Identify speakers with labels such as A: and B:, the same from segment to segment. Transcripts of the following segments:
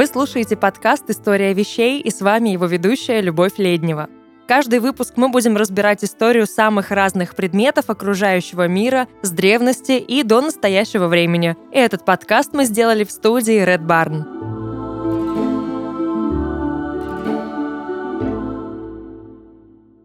A: Вы слушаете подкаст «История вещей» и с вами его ведущая Любовь Леднева. Каждый выпуск мы будем разбирать историю самых разных предметов окружающего мира с древности и до настоящего времени. И этот подкаст мы сделали в студии Red Barn.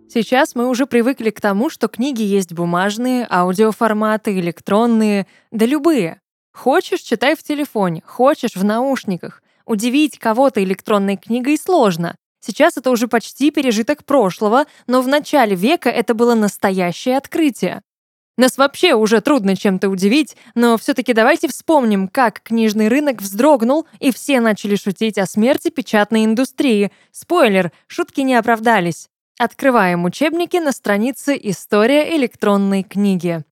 A: Сейчас мы уже привыкли к тому, что книги есть бумажные, аудиоформаты, электронные, да любые. Хочешь — читай в телефоне, хочешь — в наушниках. Удивить кого-то электронной книгой сложно. Сейчас это уже почти пережиток прошлого, но в начале века это было настоящее открытие. Нас вообще уже трудно чем-то удивить, но все-таки давайте вспомним, как книжный рынок вздрогнул, и все начали шутить о смерти печатной индустрии. Спойлер, шутки не оправдались. Открываем учебники на странице «История электронной книги».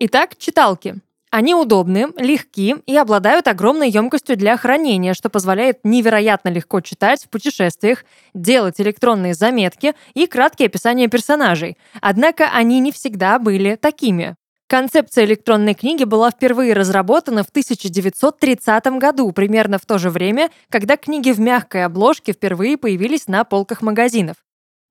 A: Итак, читалки. Они удобны, легки и обладают огромной емкостью для хранения, что позволяет невероятно легко читать в путешествиях, делать электронные заметки и краткие описания персонажей. Однако они не всегда были такими. Концепция электронной книги была впервые разработана в 1930 году, примерно в то же время, когда книги в мягкой обложке впервые появились на полках магазинов.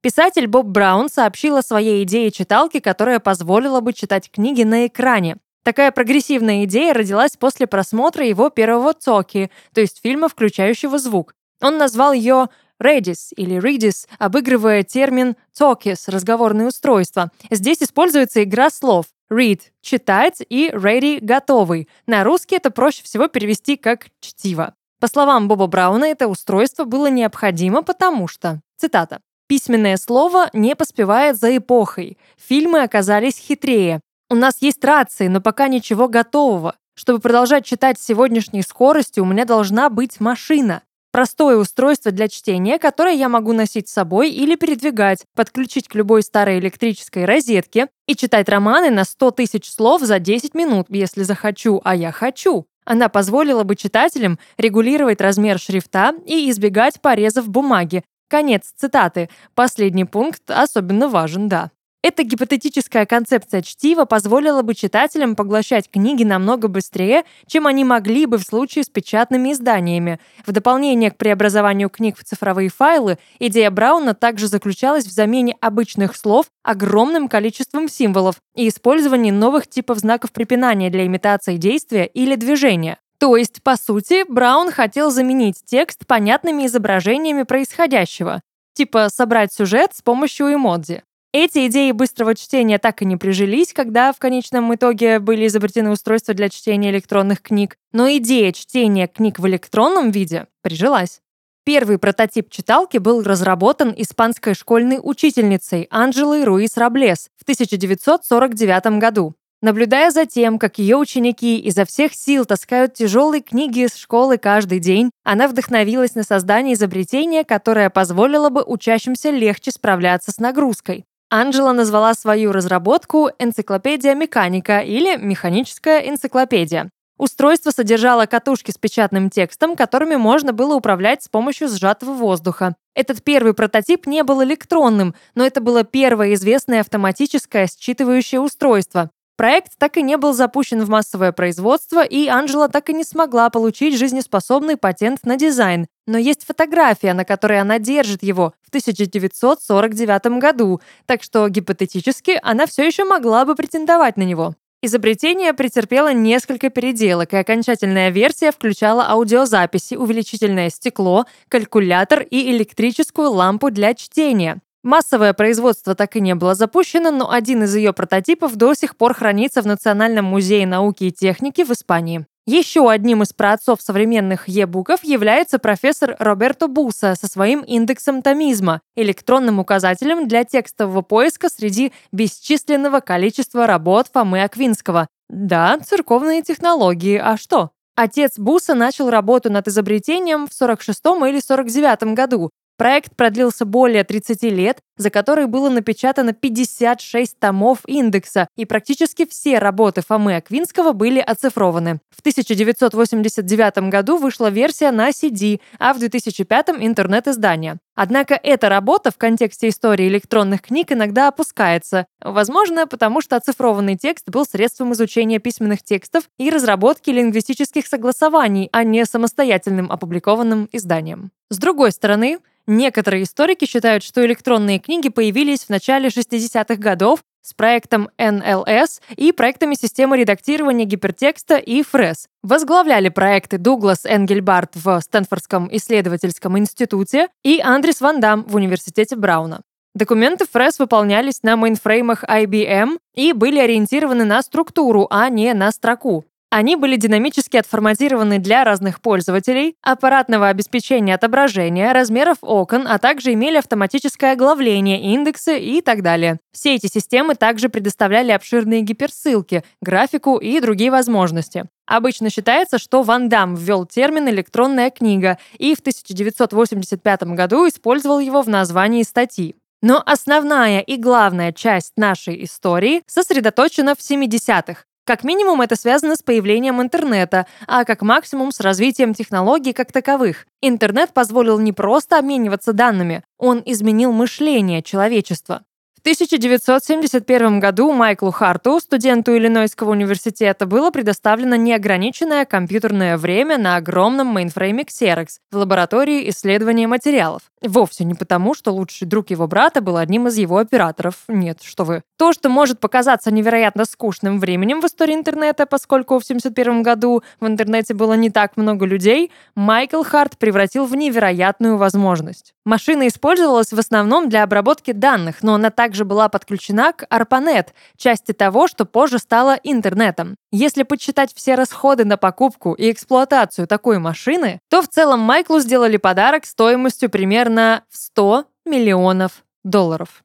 A: Писатель Боб Браун сообщил о своей идее читалки, которая позволила бы читать книги на экране. Такая прогрессивная идея родилась после просмотра его первого Цоки, то есть фильма, включающего звук. Он назвал ее Redis или Redis, обыгрывая термин Talkies – разговорное устройство. Здесь используется игра слов read – читать и ready – готовый. На русский это проще всего перевести как чтиво. По словам Боба Брауна, это устройство было необходимо, потому что, цитата, «письменное слово не поспевает за эпохой, фильмы оказались хитрее, у нас есть рации, но пока ничего готового. Чтобы продолжать читать с сегодняшней скоростью, у меня должна быть машина. Простое устройство для чтения, которое я могу носить с собой или передвигать, подключить к любой старой электрической розетке и читать романы на 100 тысяч слов за 10 минут, если захочу, а я хочу. Она позволила бы читателям регулировать размер шрифта и избегать порезов бумаги. Конец цитаты. Последний пункт особенно важен, да. Эта гипотетическая концепция чтива позволила бы читателям поглощать книги намного быстрее, чем они могли бы в случае с печатными изданиями. В дополнение к преобразованию книг в цифровые файлы, идея Брауна также заключалась в замене обычных слов огромным количеством символов и использовании новых типов знаков препинания для имитации действия или движения. То есть, по сути, Браун хотел заменить текст понятными изображениями происходящего, типа собрать сюжет с помощью эмодзи. Эти идеи быстрого чтения так и не прижились, когда в конечном итоге были изобретены устройства для чтения электронных книг, но идея чтения книг в электронном виде прижилась. Первый прототип читалки был разработан испанской школьной учительницей Анжелой Руис Раблес в 1949 году. Наблюдая за тем, как ее ученики изо всех сил таскают тяжелые книги из школы каждый день, она вдохновилась на создание изобретения, которое позволило бы учащимся легче справляться с нагрузкой. Анджела назвала свою разработку «Энциклопедия механика» или «Механическая энциклопедия». Устройство содержало катушки с печатным текстом, которыми можно было управлять с помощью сжатого воздуха. Этот первый прототип не был электронным, но это было первое известное автоматическое считывающее устройство. Проект так и не был запущен в массовое производство, и Анжела так и не смогла получить жизнеспособный патент на дизайн. Но есть фотография, на которой она держит его в 1949 году, так что гипотетически она все еще могла бы претендовать на него. Изобретение претерпело несколько переделок, и окончательная версия включала аудиозаписи, увеличительное стекло, калькулятор и электрическую лампу для чтения. Массовое производство так и не было запущено, но один из ее прототипов до сих пор хранится в Национальном музее науки и техники в Испании. Еще одним из праотцов современных e-буков является профессор Роберто Буса со своим индексом томизма, электронным указателем для текстового поиска среди бесчисленного количества работ Фомы Аквинского. Да, церковные технологии, а что? Отец Буса начал работу над изобретением в 46 или 49 году, Проект продлился более 30 лет, за которые было напечатано 56 томов индекса, и практически все работы Фомы Аквинского были оцифрованы. В 1989 году вышла версия на CD, а в 2005 — интернет-издание. Однако эта работа в контексте истории электронных книг иногда опускается. Возможно, потому что оцифрованный текст был средством изучения письменных текстов и разработки лингвистических согласований, а не самостоятельным опубликованным изданием. С другой стороны, Некоторые историки считают, что электронные книги появились в начале 60-х годов с проектом NLS и проектами системы редактирования гипертекста и ФРЕС. Возглавляли проекты Дуглас Энгельбарт в Стэнфордском исследовательском институте и Андрис Ван Дам в Университете Брауна. Документы ФРЕС выполнялись на мейнфреймах IBM и были ориентированы на структуру, а не на строку. Они были динамически отформатированы для разных пользователей, аппаратного обеспечения отображения, размеров окон, а также имели автоматическое оглавление, индексы и так далее. Все эти системы также предоставляли обширные гиперссылки, графику и другие возможности. Обычно считается, что Ван Дам ввел термин «электронная книга» и в 1985 году использовал его в названии статьи. Но основная и главная часть нашей истории сосредоточена в 70-х, как минимум это связано с появлением интернета, а как максимум с развитием технологий как таковых. Интернет позволил не просто обмениваться данными, он изменил мышление человечества. 1971 году Майклу Харту, студенту Иллинойского университета, было предоставлено неограниченное компьютерное время на огромном мейнфрейме Xerox в лаборатории исследования материалов. Вовсе не потому, что лучший друг его брата был одним из его операторов. Нет, что вы. То, что может показаться невероятно скучным временем в истории интернета, поскольку в 1971 году в интернете было не так много людей, Майкл Харт превратил в невероятную возможность. Машина использовалась в основном для обработки данных, но она также также была подключена к ARPANET, части того, что позже стало интернетом. Если подсчитать все расходы на покупку и эксплуатацию такой машины, то в целом Майклу сделали подарок стоимостью примерно в 100 миллионов долларов.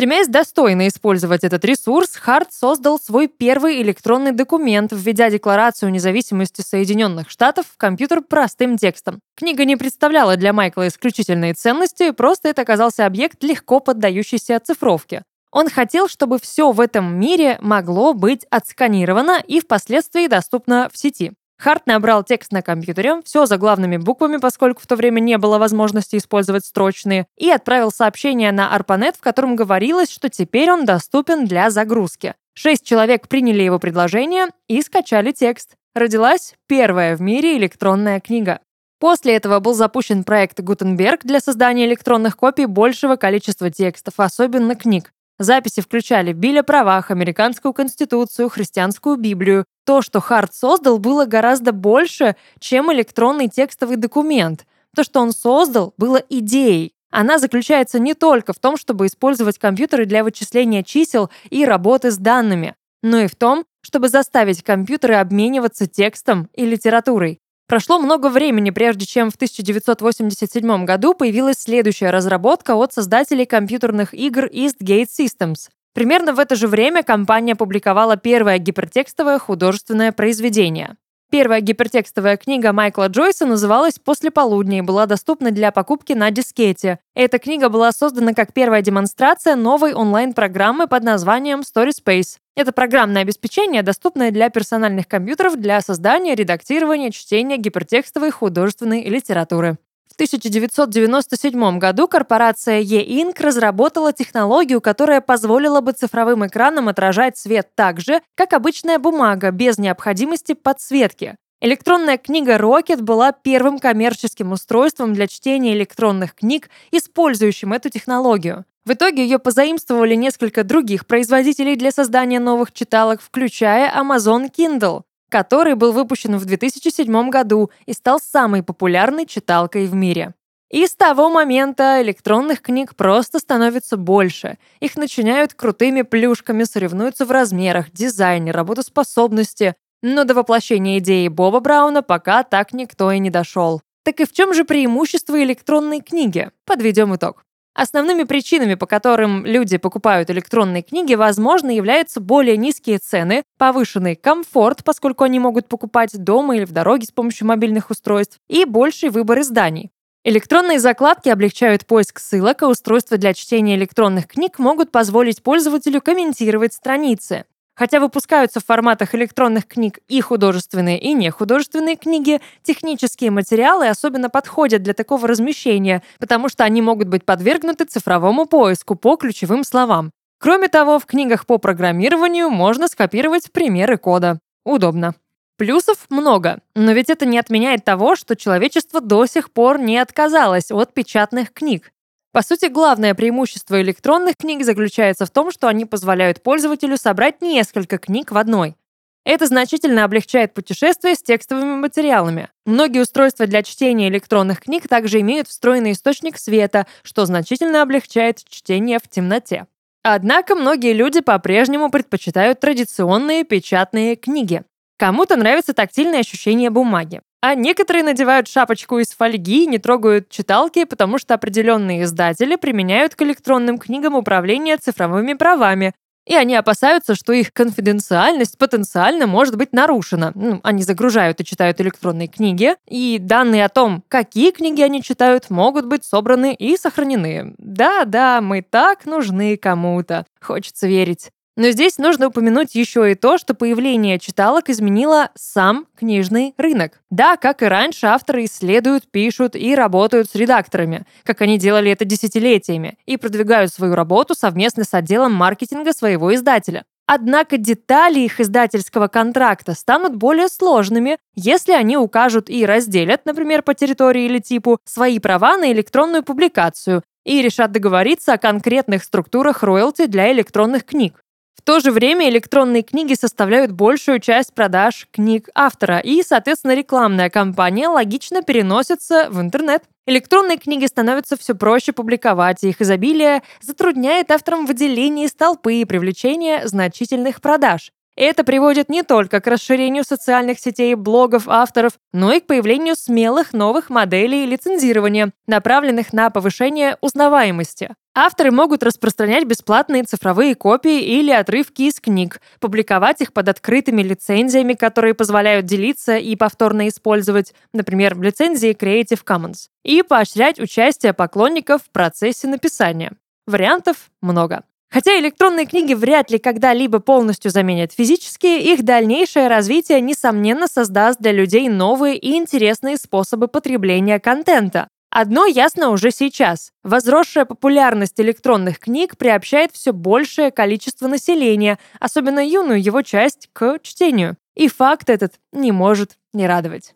A: Стремясь достойно использовать этот ресурс, Харт создал свой первый электронный документ, введя Декларацию независимости Соединенных Штатов в компьютер простым текстом. Книга не представляла для Майкла исключительной ценности, просто это оказался объект, легко поддающийся оцифровке. Он хотел, чтобы все в этом мире могло быть отсканировано и впоследствии доступно в сети. Харт набрал текст на компьютере, все заглавными буквами, поскольку в то время не было возможности использовать строчные, и отправил сообщение на ARPANET, в котором говорилось, что теперь он доступен для загрузки. Шесть человек приняли его предложение и скачали текст. Родилась первая в мире электронная книга. После этого был запущен проект Gutenberg для создания электронных копий большего количества текстов, особенно книг. Записи включали Биль о правах, американскую конституцию, христианскую Библию. То, что Харт создал, было гораздо больше, чем электронный текстовый документ. То, что он создал, было идеей. Она заключается не только в том, чтобы использовать компьютеры для вычисления чисел и работы с данными, но и в том, чтобы заставить компьютеры обмениваться текстом и литературой. Прошло много времени, прежде чем в 1987 году появилась следующая разработка от создателей компьютерных игр Eastgate Systems. Примерно в это же время компания опубликовала первое гипертекстовое художественное произведение. Первая гипертекстовая книга Майкла Джойса называлась «После полудня» и была доступна для покупки на дискете. Эта книга была создана как первая демонстрация новой онлайн-программы под названием StorySpace. Это программное обеспечение, доступное для персональных компьютеров для создания, редактирования, чтения гипертекстовой художественной литературы. В 1997 году корпорация E-Ink разработала технологию, которая позволила бы цифровым экранам отражать свет так же, как обычная бумага, без необходимости подсветки. Электронная книга Rocket была первым коммерческим устройством для чтения электронных книг, использующим эту технологию. В итоге ее позаимствовали несколько других производителей для создания новых читалок, включая Amazon Kindle который был выпущен в 2007 году и стал самой популярной читалкой в мире. И с того момента электронных книг просто становится больше. Их начиняют крутыми плюшками, соревнуются в размерах, дизайне, работоспособности. Но до воплощения идеи Боба Брауна пока так никто и не дошел. Так и в чем же преимущество электронной книги? Подведем итог. Основными причинами, по которым люди покупают электронные книги, возможно, являются более низкие цены, повышенный комфорт, поскольку они могут покупать дома или в дороге с помощью мобильных устройств, и больший выбор изданий. Электронные закладки облегчают поиск ссылок, а устройства для чтения электронных книг могут позволить пользователю комментировать страницы. Хотя выпускаются в форматах электронных книг и художественные, и нехудожественные книги, технические материалы особенно подходят для такого размещения, потому что они могут быть подвергнуты цифровому поиску по ключевым словам. Кроме того, в книгах по программированию можно скопировать примеры кода. Удобно. Плюсов много, но ведь это не отменяет того, что человечество до сих пор не отказалось от печатных книг. По сути, главное преимущество электронных книг заключается в том, что они позволяют пользователю собрать несколько книг в одной. Это значительно облегчает путешествие с текстовыми материалами. Многие устройства для чтения электронных книг также имеют встроенный источник света, что значительно облегчает чтение в темноте. Однако многие люди по-прежнему предпочитают традиционные печатные книги. Кому-то нравится тактильное ощущение бумаги. А некоторые надевают шапочку из фольги и не трогают читалки, потому что определенные издатели применяют к электронным книгам управление цифровыми правами, и они опасаются, что их конфиденциальность потенциально может быть нарушена. Ну, они загружают и читают электронные книги, и данные о том, какие книги они читают, могут быть собраны и сохранены. Да-да, мы так нужны кому-то. Хочется верить. Но здесь нужно упомянуть еще и то, что появление читалок изменило сам книжный рынок. Да, как и раньше, авторы исследуют, пишут и работают с редакторами, как они делали это десятилетиями, и продвигают свою работу совместно с отделом маркетинга своего издателя. Однако детали их издательского контракта станут более сложными, если они укажут и разделят, например, по территории или типу, свои права на электронную публикацию и решат договориться о конкретных структурах роялти для электронных книг. В то же время электронные книги составляют большую часть продаж книг автора, и, соответственно, рекламная кампания логично переносится в интернет. Электронные книги становятся все проще публиковать, и их изобилие затрудняет авторам выделение из толпы и привлечение значительных продаж. Это приводит не только к расширению социальных сетей, блогов авторов, но и к появлению смелых новых моделей лицензирования, направленных на повышение узнаваемости. Авторы могут распространять бесплатные цифровые копии или отрывки из книг, публиковать их под открытыми лицензиями, которые позволяют делиться и повторно использовать, например, лицензии Creative Commons, и поощрять участие поклонников в процессе написания. Вариантов много. Хотя электронные книги вряд ли когда-либо полностью заменят физические, их дальнейшее развитие, несомненно, создаст для людей новые и интересные способы потребления контента. Одно ясно уже сейчас. Возросшая популярность электронных книг приобщает все большее количество населения, особенно юную его часть, к чтению. И факт этот не может не радовать.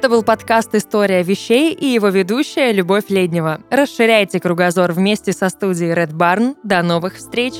A: Это был подкаст «История вещей» и его ведущая Любовь Леднева. Расширяйте кругозор вместе со студией Red Barn. До новых встреч!